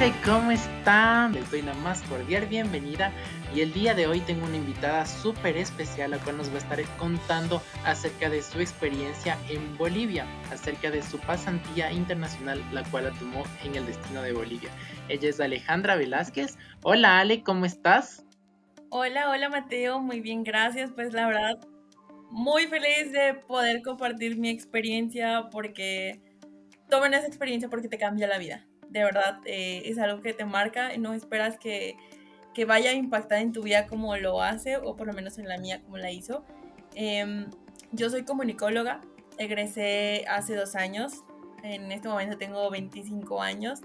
Ese ¿cómo están? Les doy la más cordial bienvenida y el día de hoy tengo una invitada súper especial la cual nos va a estar contando acerca de su experiencia en Bolivia, acerca de su pasantía internacional la cual la tomó en el destino de Bolivia. Ella es Alejandra Velázquez. Hola Ale, ¿cómo estás? Hola, hola Mateo, muy bien, gracias. Pues la verdad, muy feliz de poder compartir mi experiencia porque tomen esa experiencia porque te cambia la vida. De verdad, eh, es algo que te marca no esperas que, que, vaya a impactar en tu vida como lo hace, o por lo menos en la mía como la hizo. Em, yo soy comunicóloga, egresé hace dos años, en este momento tengo 25 años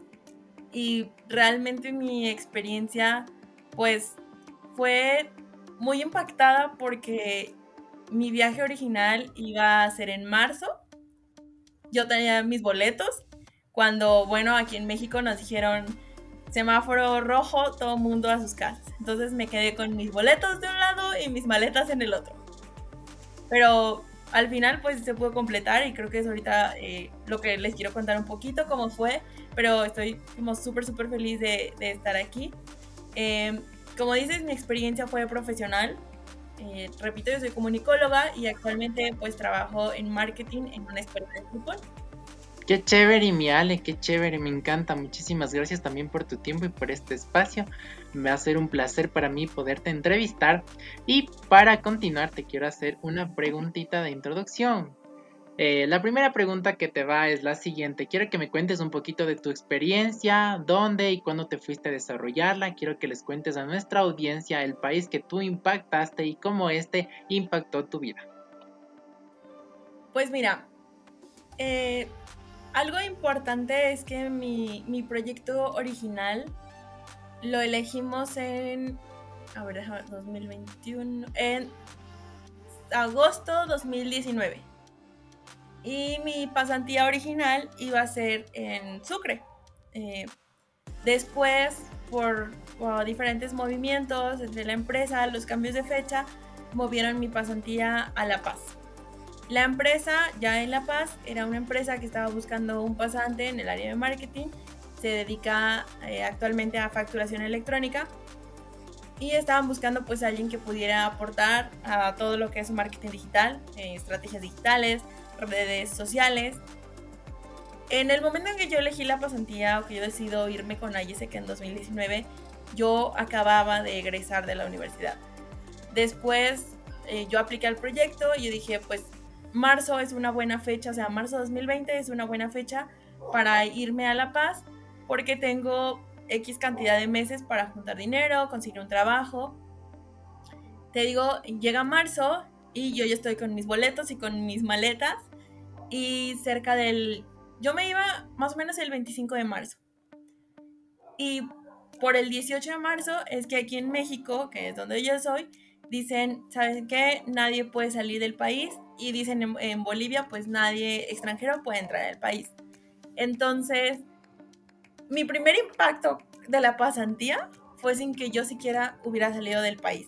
y realmente mi experiencia pues fue muy impactada porque mi viaje original iba a ser en marzo. Yo tenía mis boletos. Cuando, bueno, aquí en México nos dijeron semáforo rojo, todo mundo a sus casas. Entonces me quedé con mis boletos de un lado y mis maletas en el otro. Pero al final pues se pudo completar y creo que es ahorita eh, lo que les quiero contar un poquito cómo fue, pero estoy como súper súper feliz de, estar aquí. Em, como dices, mi experiencia fue profesional. Eh, repito, yo soy comunicóloga y actualmente pues trabajo en marketing en una escuela de fútbol. Qué chévere, mi Ale, qué chévere, me encanta. Muchísimas gracias también por tu tiempo y por este espacio. Me va a ser un placer para mí poderte entrevistar. Y para continuar, te quiero hacer una preguntita de introducción. Eh, la primera pregunta que te va es la siguiente. Quiero que me cuentes un poquito de tu experiencia, dónde y cuándo te fuiste a desarrollarla. Quiero que les cuentes a nuestra audiencia el país que tú impactaste y cómo este impactó tu vida. Pues mira, eh, algo importante es que mi, proyecto original lo elegimos en, a ver, 2021, en agosto 2019 y mi pasantía original iba a ser en Sucre. Eh, después, por, diferentes movimientos entre la empresa, los cambios de fecha, movieron mi pasantía a La Paz. La empresa, ya en La Paz, era una empresa que estaba buscando un pasante en el área de marketing. Se dedica eh, actualmente a facturación electrónica y estaban buscando pues alguien que pudiera aportar a todo lo que es marketing digital, eh, estrategias digitales, redes sociales. En el momento en que yo elegí la pasantía o que yo decido irme con que en 2019, yo acababa de egresar de la universidad. Después eh, yo apliqué al proyecto y dije, pues marzo es una buena fecha, o sea, marzo 2020 es una buena fecha para irme a La Paz porque tengo X cantidad de meses para juntar dinero, conseguir un trabajo. Te digo, llega marzo y yo ya estoy con mis boletos y con mis maletas y cerca del... Yo me iba más o menos el 25 de marzo. Y por el 18 de marzo es que aquí en México, que es donde yo soy, dicen, ¿saben qué? Nadie puede salir del país y dicen en, Bolivia, pues nadie extranjero puede entrar al país. Entonces, mi primer impacto de la pasantía fue sin que yo siquiera hubiera salido del país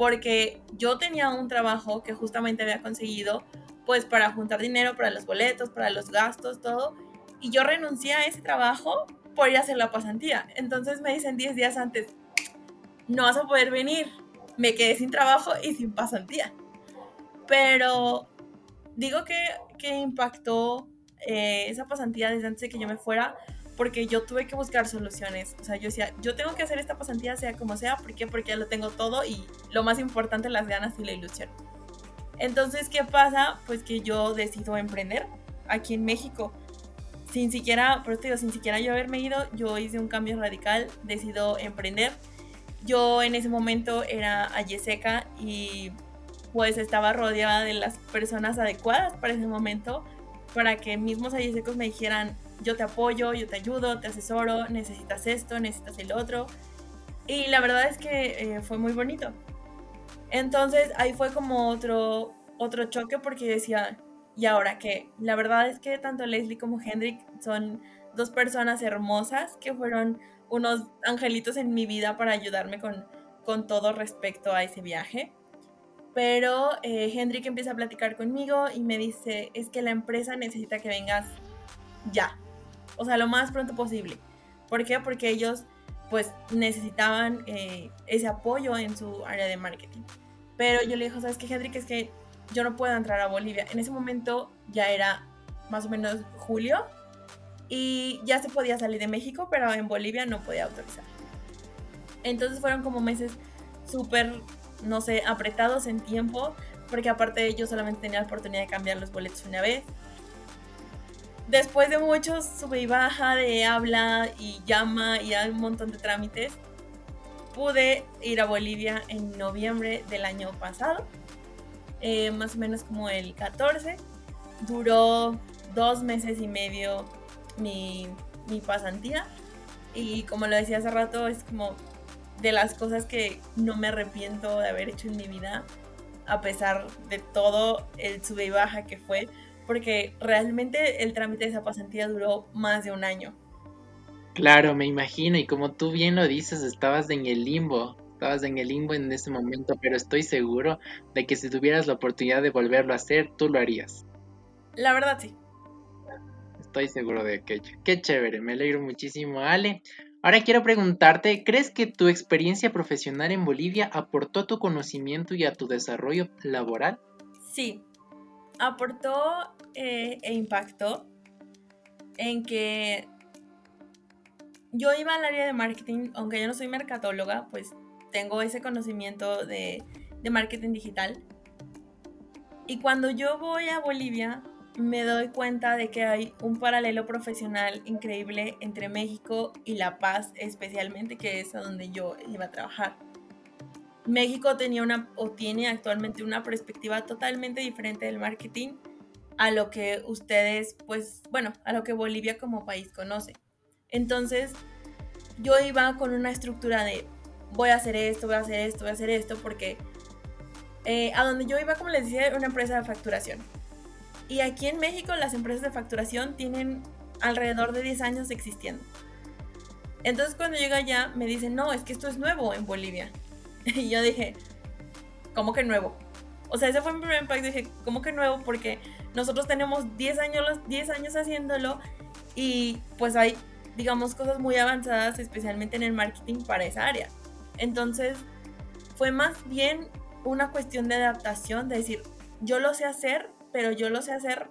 porque yo tenía un trabajo que justamente había conseguido pues para juntar dinero para los boletos, para los gastos, todo, y yo renuncié a ese trabajo por ir a hacer la pasantía. Entonces me dicen 10 días antes, no vas a poder venir, me quedé sin trabajo y sin pasantía. Pero digo que, que impactó eh, esa pasantía desde antes de que yo me fuera porque yo tuve que buscar soluciones. O sea, yo decía, yo tengo que hacer esta pasantía sea como sea. ¿Por qué? Porque ya lo tengo todo y lo más importante, las ganas y la ilusión. Entonces, ¿qué pasa? Pues que yo decido emprender aquí en México. Sin siquiera, por digo, sin siquiera yo haberme ido, yo hice un cambio radical, decido emprender. Yo en ese momento era Ayeseca y pues estaba rodeada de las personas adecuadas para ese momento para que mismos Ayesecos me dijeran, yo te apoyo, yo te ayudo, te asesoro, necesitas esto, necesitas el otro. Y la verdad es que eh, fue muy bonito. Entonces ahí fue como otro, otro choque porque decía, ¿y ahora qué? La verdad es que tanto Leslie como Hendrik son dos personas hermosas que fueron unos angelitos en mi vida para ayudarme con, con todo respecto a ese viaje. Pero eh, Hendrik empieza a platicar conmigo y me dice, es que la empresa necesita que vengas ya, o sea, lo más pronto posible. ¿Por qué? Porque ellos pues necesitaban eh, ese apoyo en su área de marketing. Pero yo le dije, ¿sabes qué, Hendrik? Es que yo no puedo entrar a Bolivia. En ese momento ya era más o menos julio y ya se podía salir de México, pero en Bolivia no podía autorizar. Entonces fueron como meses súper, no sé, apretados en tiempo, porque aparte yo solamente tenía la oportunidad de cambiar los boletos una vez. Después de muchos sube y baja de habla y llama y un montón de trámites, pude ir a Bolivia en noviembre del año pasado, eh, más o menos como el 14. Duró dos meses y medio mi, mi pasantía y como lo decía hace rato, es como de las cosas que no me arrepiento de haber hecho en mi vida, a pesar de todo el sube y baja que fue, porque realmente el trámite de esa pasantía duró más de un año. Claro, me imagino, y como tú bien lo dices, estabas en el limbo, estabas en el limbo en ese momento, pero estoy seguro de que si tuvieras la oportunidad de volverlo a hacer, tú lo harías. La verdad sí. Estoy seguro de aquello. Qué chévere, me alegro muchísimo, Ale. Ahora quiero preguntarte, ¿crees que tu experiencia profesional en Bolivia aportó a tu conocimiento y a tu desarrollo laboral? Sí, aportó eh, e impactó en que yo iba al área de marketing, aunque yo no soy mercadóloga, pues tengo ese conocimiento de, de marketing digital. Y cuando yo voy a Bolivia, me doy cuenta de que hay un paralelo profesional increíble entre México y La Paz, especialmente, que es a donde yo iba a trabajar. México tenía una o tiene actualmente una perspectiva totalmente diferente del marketing a lo que ustedes, pues, bueno, a lo que Bolivia como país conoce. Entonces, yo iba con una estructura de voy a hacer esto, voy a hacer esto, voy a hacer esto, porque eh, a donde yo iba, como les decía, era una empresa de facturación. Y aquí en México las empresas de facturación tienen alrededor de 10 años existiendo. Entonces cuando llego allá me dicen, no, es que esto es nuevo en Bolivia. Y yo dije, ¿cómo que nuevo? O sea, ese fue mi primer impacto. Dije, ¿cómo que nuevo? Porque nosotros tenemos 10 años, 10 años haciéndolo y pues hay, digamos, cosas muy avanzadas, especialmente en el marketing para esa área. Entonces, fue más bien una cuestión de adaptación, de decir, yo lo sé hacer, pero yo lo sé hacer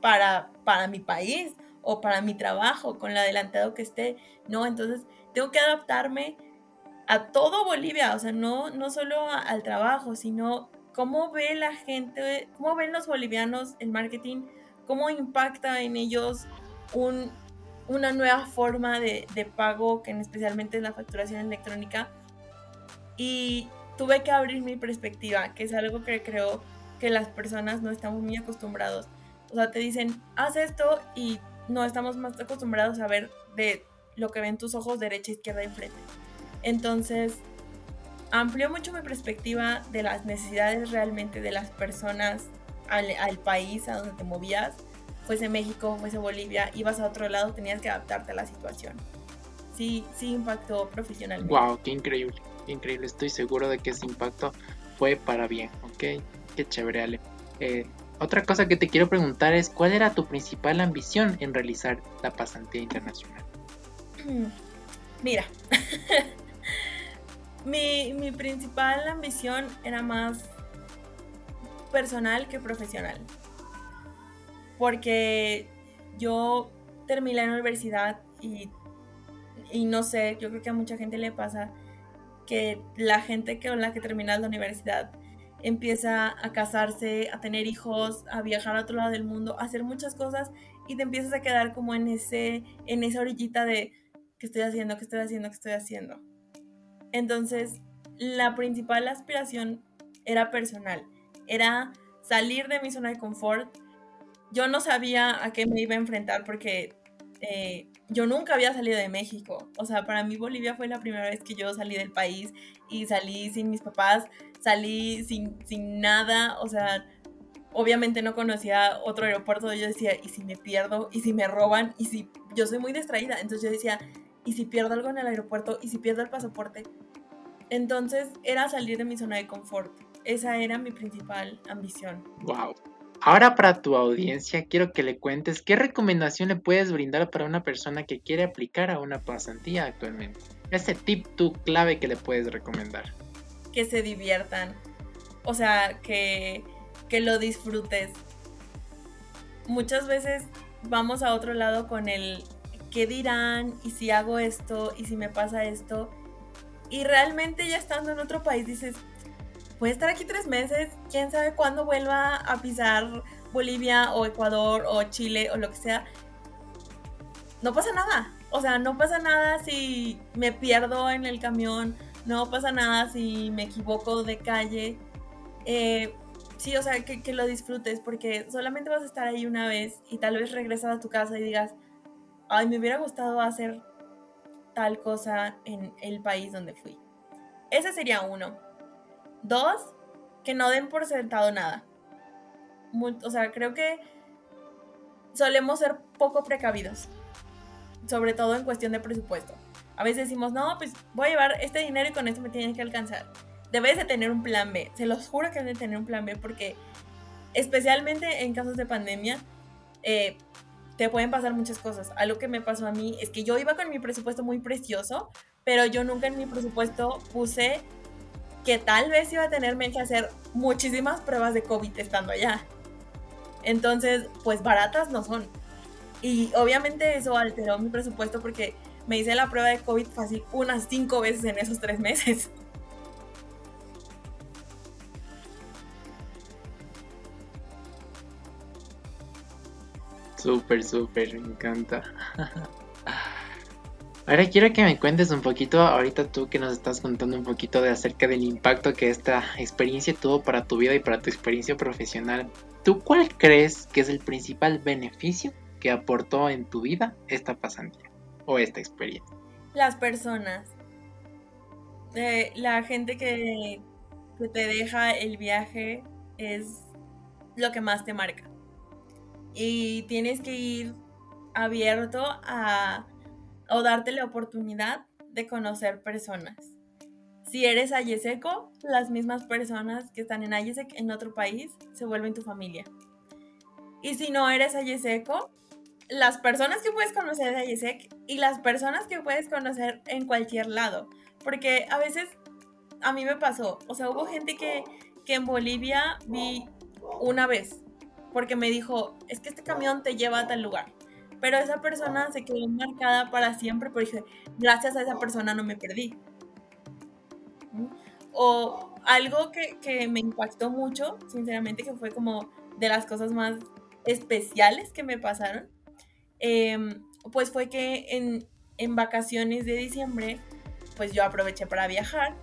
para, para mi país o para mi trabajo, con el adelantado que esté, ¿no? Entonces tengo que adaptarme a todo Bolivia, o sea, no, no solo al trabajo, sino cómo ve la gente, cómo ven los bolivianos el marketing, cómo impacta en ellos un, una nueva forma de, de pago, que especialmente es la facturación electrónica. Y tuve que abrir mi perspectiva, que es algo que creo que las personas no estamos muy acostumbrados. O sea, te dicen, haz esto y no estamos más acostumbrados a ver de lo que ven tus ojos derecha, izquierda y frente. Entonces, amplió mucho mi perspectiva de las necesidades realmente de las personas al, país a donde te movías. Fuese México, fuese Bolivia, ibas a otro lado, tenías que adaptarte a la situación. Sí, sí impactó profesionalmente. Wow, qué increíble, qué increíble. Estoy seguro de que ese impacto fue para bien, ¿ok? Qué chévere, Ale. Eh, otra cosa que te quiero preguntar es, ¿cuál era tu principal ambición en realizar la pasantía internacional? Mira, mi, mi principal ambición era más personal que profesional. Porque yo terminé la universidad y, y, no sé, yo creo que a mucha gente le pasa que la gente con la que terminas la universidad empieza a casarse, a tener hijos, a viajar a otro lado del mundo, a hacer muchas cosas y te empiezas a quedar como en ese en esa orillita de qué estoy haciendo, qué estoy haciendo, qué estoy haciendo. Entonces, la principal aspiración era personal, era salir de mi zona de confort. Yo no sabía a qué me iba a enfrentar porque eh, yo nunca había salido de México. O sea, para mí Bolivia fue la primera vez que yo salí del país y salí sin mis papás, salí sin, sin nada, o sea, obviamente no conocía otro aeropuerto, yo decía, ¿y si me pierdo? ¿Y si me roban? ¿Y si yo soy muy distraída? Entonces yo decía, ¿y si pierdo algo en el aeropuerto? ¿Y si pierdo el pasaporte? Entonces era salir de mi zona de confort. Esa era mi principal ambición. Wow. Ahora para tu audiencia quiero que le cuentes qué recomendación le puedes brindar para una persona que quiere aplicar a una pasantía actualmente. Ese tip clave que le puedes recomendar. Que se diviertan. O sea, que, que lo disfrutes. Muchas veces vamos a otro lado con el qué dirán y si hago esto y si me pasa esto. Y realmente ya estando en otro país dices, a estar aquí tres meses, quién sabe cuándo vuelva a pisar Bolivia o Ecuador o Chile o lo que sea. No pasa nada. O sea, no pasa nada si me pierdo en el camión, no pasa nada si me equivoco de calle. Eh, sí, o sea, que, que, lo disfrutes porque solamente vas a estar ahí una vez y tal vez regresas a tu casa y digas, ay, me hubiera gustado hacer tal cosa en el país donde fui. Ese sería uno. Dos, que no den por sentado nada. o sea, creo que solemos ser poco precavidos, sobre todo en cuestión de presupuesto. A veces decimos, no, pues voy a llevar este dinero y con esto me tienen que alcanzar. Debes de tener un plan B, se los juro que debes de tener un plan B porque especialmente en casos de pandemia, eh, te pueden pasar muchas cosas. Algo que me pasó a mí es que yo iba con mi presupuesto muy precioso, pero yo nunca en mi presupuesto puse que tal vez iba a tenerme que hacer muchísimas pruebas de COVID estando allá. Entonces, pues baratas no son. Y obviamente eso alteró mi presupuesto porque me hice la prueba de COVID fácil unas cinco veces en esos tres meses. Súper, súper, me encanta. Ahora quiero que me cuentes un poquito, ahorita tú que nos estás contando un poquito de acerca del impacto que esta experiencia tuvo para tu vida y para tu experiencia profesional. ¿Tú cuál crees que es el principal beneficio que aportó en tu vida esta pasantía o esta experiencia? Las personas. Eh, la gente que, que te deja el viaje es lo que más te marca. Y tienes que ir abierto a o darte la oportunidad de conocer personas. Si eres ayeseco, las mismas personas que están en Ayesec en otro país se vuelven tu familia. Y si no eres ayeseco, las personas que puedes conocer de Ayesec y las personas que puedes conocer en cualquier lado. Porque a veces a mí me pasó, o sea, hubo gente que, que en Bolivia vi una vez, porque me dijo, es que este camión te lleva a tal lugar pero esa persona se quedó marcada para siempre porque gracias a esa persona no me perdí. O algo que, que, me impactó mucho, sinceramente, que fue como de las cosas más especiales que me pasaron, em, pues fue que en, en vacaciones de diciembre, pues yo aproveché para viajar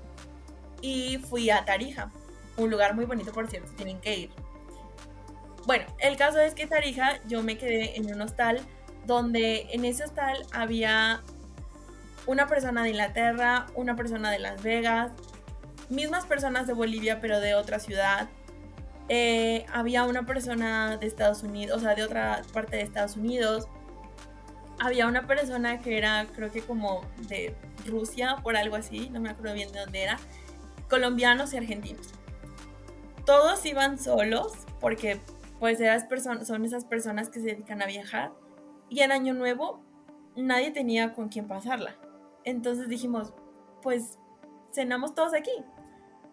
y fui a Tarija, un lugar muy bonito, por cierto, tienen que ir. Bueno, el caso es que Tarija yo me quedé en un hostal donde en ese hostal había una persona de Inglaterra, una persona de Las Vegas, mismas personas de Bolivia pero de otra ciudad. Eh, había una persona de Estados Unidos, o sea, de otra parte de Estados Unidos. Había una persona que era, creo que como de Rusia, por algo así, no me acuerdo bien de dónde era. Colombianos y argentinos. Todos iban solos porque pues esas son esas personas que se dedican a viajar y en Año Nuevo nadie tenía con quién pasarla. Entonces dijimos, pues cenamos todos aquí.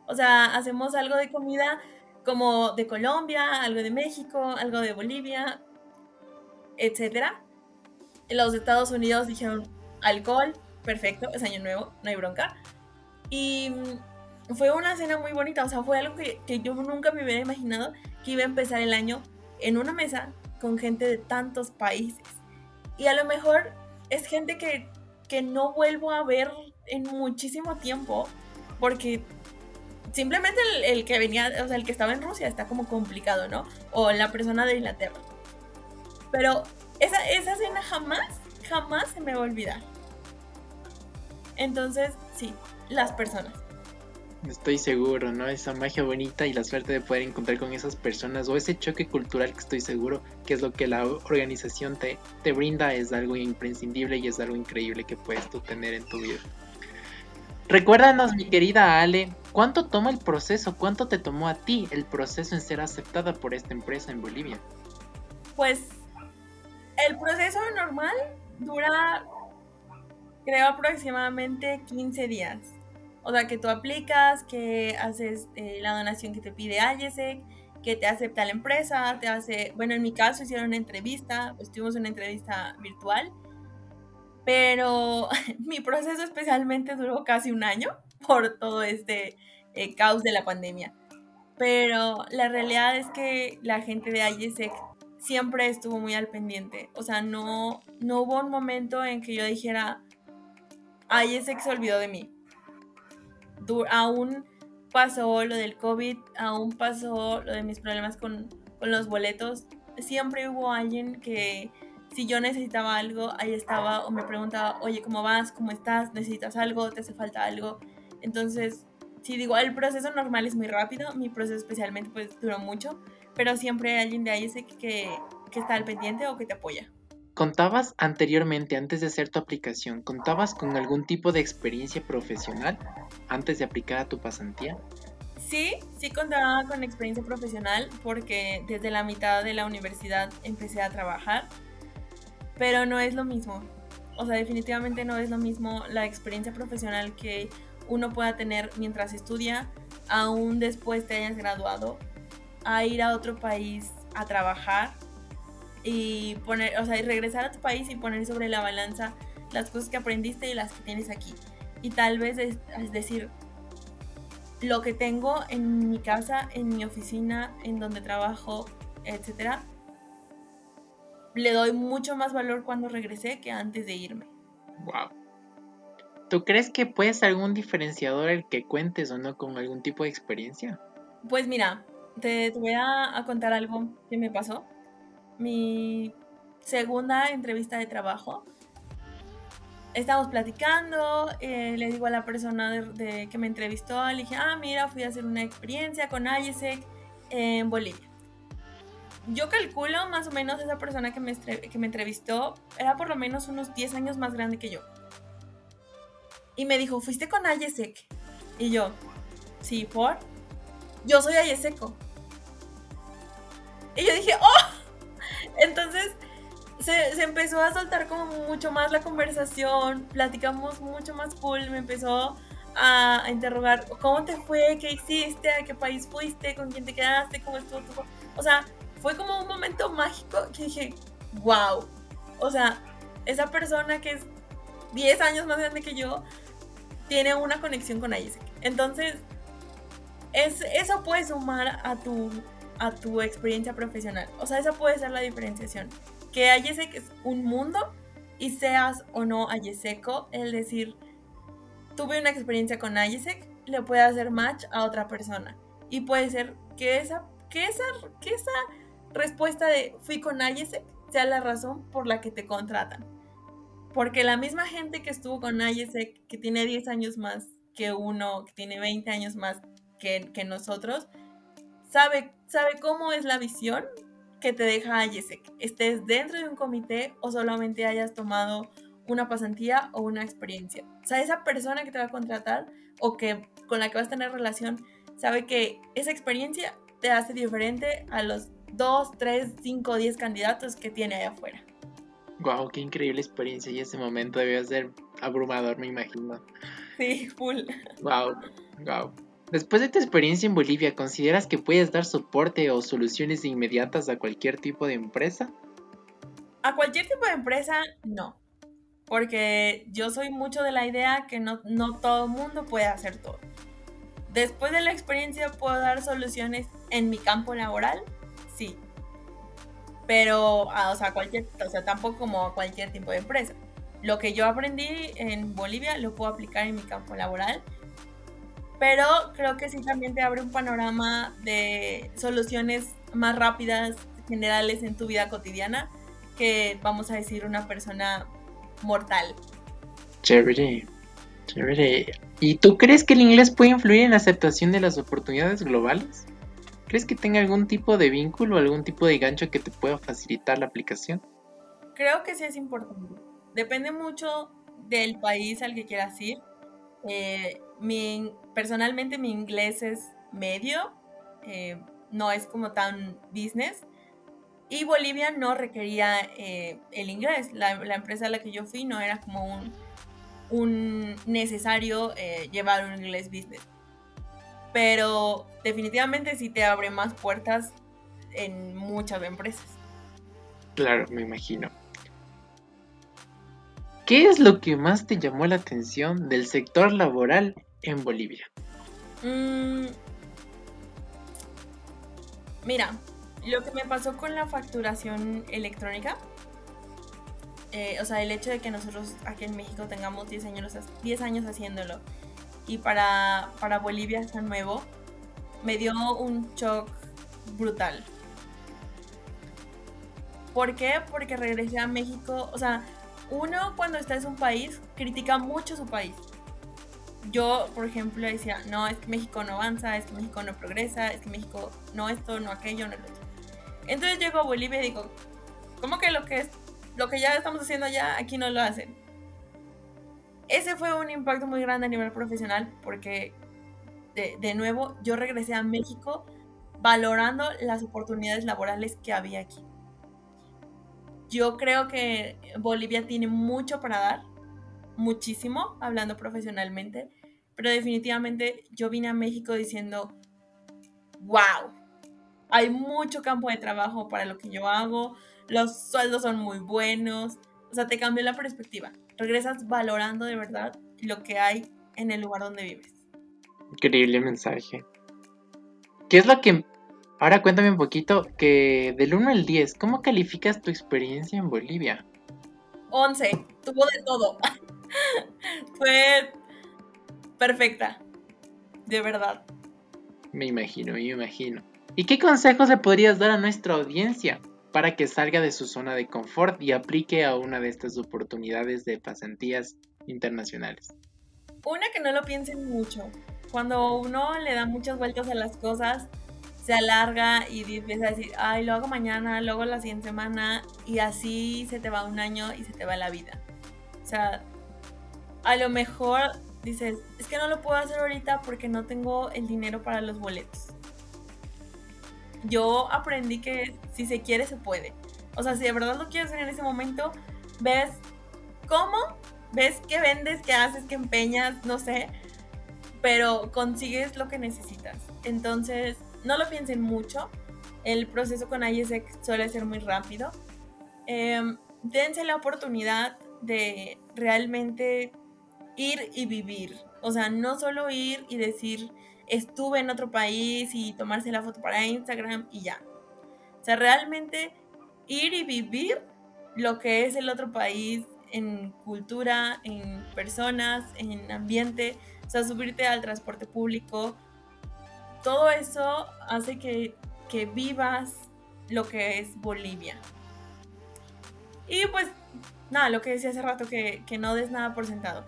O sea, hacemos algo de comida como de Colombia, algo de México, algo de Bolivia, etc. Los Estados Unidos dijeron alcohol, perfecto, es año nuevo, no hay bronca. Y fue una cena muy bonita, o sea, fue algo que, que yo nunca me hubiera imaginado que iba a empezar el año en una mesa con gente de tantos países. Y a lo mejor es gente que, no vuelvo a ver en muchísimo tiempo, porque simplemente el, que venía, o sea, el que estaba en Rusia está como complicado, ¿no? O la persona de Inglaterra. Pero esa, esa escena jamás, jamás se me va a olvidar. Entonces, sí, las personas. Estoy seguro, ¿no? Esa magia bonita y la suerte de poder encontrar con esas personas o ese choque cultural que estoy seguro que es lo que la organización te, te brinda es algo imprescindible y es algo increíble que puedes tú tener en tu vida. Recuérdanos, mi querida Ale, ¿Cuánto toma el proceso? ¿Cuánto te tomó a ti el proceso en ser aceptada por esta empresa en Bolivia? Pues el proceso normal dura, creo, aproximadamente 15 días. O sea, que tú aplicas, que haces eh, la donación que te pide AYESEC, que te acepta la empresa, te hace, bueno, en mi caso hicieron una entrevista, pues tuvimos una entrevista virtual, pero mi proceso especialmente duró casi un año por todo este eh, caos de la pandemia. Pero la realidad es que la gente de IESEC siempre estuvo muy al pendiente. O sea, no, no hubo un momento en que yo dijera, IESEC se olvidó de mí. Aún pasó lo del COVID, aún pasó lo de mis problemas con, con los boletos. Siempre hubo alguien que si yo necesitaba algo, ahí estaba o me preguntaba, oye, ¿cómo vas? ¿Cómo estás? ¿Necesitas algo? ¿Te hace falta algo? Entonces, si digo, el proceso normal es muy rápido, mi proceso especialmente pues duró mucho, pero siempre hay alguien de ahí que, que está al pendiente o que te apoya. ¿Contabas anteriormente, antes de hacer tu aplicación, contabas con algún tipo de experiencia profesional antes de aplicar a tu pasantía? Sí, sí contaba con experiencia profesional porque desde la mitad de la universidad empecé a trabajar, pero no es lo mismo. O sea, definitivamente no es lo mismo la experiencia profesional que uno pueda tener mientras estudia, aún después te hayas graduado, a ir a otro país a trabajar y poner, o sea, y regresar a tu país y poner sobre la balanza las cosas que aprendiste y las que tienes aquí. Y tal vez es, decir, lo que tengo en mi casa, en mi oficina, en donde trabajo, etcétera, le doy mucho más valor cuando regresé que antes de irme. Wow. ¿Tú crees que puede ser algún diferenciador el que cuentes o no con algún tipo de experiencia? Pues mira, te, voy a, contar algo que me pasó. Mi segunda entrevista de trabajo. Estamos platicando, eh, le digo a la persona que me entrevistó, le dije, ah, mira, fui a hacer una experiencia con IESEC en Bolivia. Yo calculo más o menos esa persona que me, que me entrevistó era por lo menos unos 10 años más grande que yo. Y me dijo, ¿fuiste con Ayesek? Y yo, sí, ¿por? Yo soy Ayeseco. Y yo dije, ¡oh! Entonces se, empezó a soltar como mucho más la conversación, platicamos mucho más cool, me empezó a, interrogar, ¿cómo te fue? ¿Qué hiciste? ¿A qué país fuiste? ¿Con quién te quedaste? ¿Cómo estuvo tu... O sea, fue como un momento mágico que dije, wow. O sea, esa persona que es 10 años más grande que yo, tiene una conexión con Isaac. Entonces, es, eso puede sumar a tu, a tu experiencia profesional. O sea, esa puede ser la diferenciación. Que Ayesek es un mundo y seas o no Ayeseco, es decir, tuve una experiencia con Ayesek, le puede hacer match a otra persona. Y puede ser que esa, que esa, que esa respuesta de fui con Ayesek sea la razón por la que te contratan. Porque la misma gente que estuvo con IESEC, que tiene 10 años más que uno, que tiene 20 años más que, nosotros, sabe, sabe cómo es la visión que te deja IESEC. Estés dentro de un comité o solamente hayas tomado una pasantía o una experiencia. O sea, esa persona que te va a contratar o que con la que vas a tener relación sabe que esa experiencia te hace diferente a los 2, 3, 5, 10 candidatos que tiene allá afuera. Wow, qué increíble experiencia y ese momento debió ser abrumador, me imagino. Sí, full. Wow, wow. Después de tu experiencia en Bolivia, ¿consideras que puedes dar soporte o soluciones inmediatas a cualquier tipo de empresa? A cualquier tipo de empresa, no. Porque yo soy mucho de la idea que no, no todo el mundo puede hacer todo. Después de la experiencia, ¿puedo dar soluciones en mi campo laboral? Sí, pero, ah, o sea, cualquier, o sea, tampoco como cualquier tipo de empresa. Lo que yo aprendí en Bolivia lo puedo aplicar en mi campo laboral, pero creo que sí también te abre un panorama de soluciones más rápidas, generales en tu vida cotidiana, que vamos a decir una persona mortal. Chévere, chévere. ¿Y tú crees que el inglés puede influir en la aceptación de las oportunidades globales? ¿Crees que tenga algún tipo de vínculo, algún tipo de gancho que te pueda facilitar la aplicación? Creo que sí es importante. Depende mucho del país al que quieras ir. Eh, mi, personalmente mi inglés es medio, eh, no es como tan business. Y Bolivia no requería eh, el inglés. La, empresa a la que yo fui no era como un, necesario eh, llevar un inglés business. Pero definitivamente sí te abre más puertas en muchas empresas. Claro, me imagino. ¿Qué es lo que más te llamó la atención del sector laboral en Bolivia? Mm, mira, lo que me pasó con la facturación electrónica, eh, o sea, el hecho de que nosotros aquí en México tengamos 10 años, 10 años haciéndolo y para, para Bolivia está nuevo, me dio un shock brutal. ¿Por qué? Porque regresé a México, o sea, uno cuando está en un país critica mucho su país. Yo, por ejemplo, decía, no, es que México no avanza, es que México no progresa, es que México no esto, no aquello, no lo otro. Entonces llego a Bolivia y digo, ¿cómo que lo que es lo que ya estamos haciendo allá aquí no lo hacen? Ese fue un impacto muy grande a nivel profesional porque de, de nuevo yo regresé a México valorando las oportunidades laborales que había aquí. Yo creo que Bolivia tiene mucho para dar, muchísimo, hablando profesionalmente, pero definitivamente yo vine a México diciendo, wow, hay mucho campo de trabajo para lo que yo hago, los sueldos son muy buenos, o sea, te cambió la perspectiva, regresas valorando de verdad lo que hay en el lugar donde vives. Increíble mensaje. ¿Qué es lo que Ahora cuéntame un poquito que del 1 al 10, ¿cómo calificas tu experiencia en Bolivia? 11, tuvo de todo. Fue perfecta, de verdad. Me imagino, me imagino. ¿Y qué consejos le podrías dar a nuestra audiencia para que salga de su zona de confort y aplique a una de estas oportunidades de pasantías internacionales? Una que no lo piensen mucho. Cuando uno le da muchas vueltas a las cosas, se alarga y empieza a decir, ay, lo hago mañana, luego la siguiente semana, y así se te va un año y se te va la vida. O sea, a lo mejor dices, es que no lo puedo hacer ahorita porque no tengo el dinero para los boletos. Yo aprendí que si se quiere, se puede. O sea, si de verdad lo quieres hacer en ese momento, ves cómo, ves qué vendes, qué haces, qué empeñas, no sé, pero consigues lo que necesitas. Entonces, no lo piensen mucho. El proceso con ISEC suele ser muy rápido. Em, dense la oportunidad de realmente ir y vivir. O sea, no solo ir y decir estuve en otro país y tomarse la foto para Instagram y ya. O sea, realmente ir y vivir lo que es el otro país en cultura, en personas, en ambiente. O sea, subirte al transporte público, todo eso hace que, vivas lo que es Bolivia. Y pues, nada, lo que decía hace rato, que, no des nada por sentado.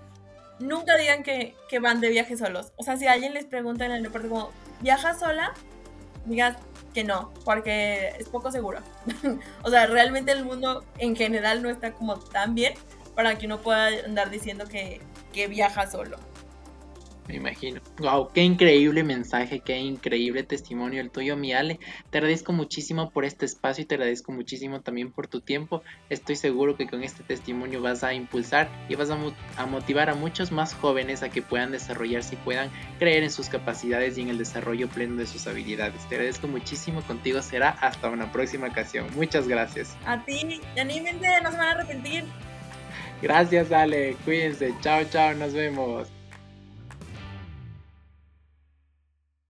Nunca digan que, van de viaje solos. O sea, si alguien les pregunta en el aeropuerto como, ¿viajas sola? Digas que no, porque es poco seguro. o sea, realmente el mundo en general no está como tan bien para que uno pueda andar diciendo que, que viaja solo me imagino. Wow, qué increíble mensaje, qué increíble testimonio el tuyo, mi Ale. Te agradezco muchísimo por este espacio y te agradezco muchísimo también por tu tiempo. Estoy seguro que con este testimonio vas a impulsar y vas a, motivar a muchos más jóvenes a que puedan desarrollarse y puedan creer en sus capacidades y en el desarrollo pleno de sus habilidades. Te agradezco muchísimo. Contigo será hasta una próxima ocasión. Muchas gracias. A ti, anímense, no se van a arrepentir. Gracias, Ale. Cuídense. Chao, chao. Nos vemos.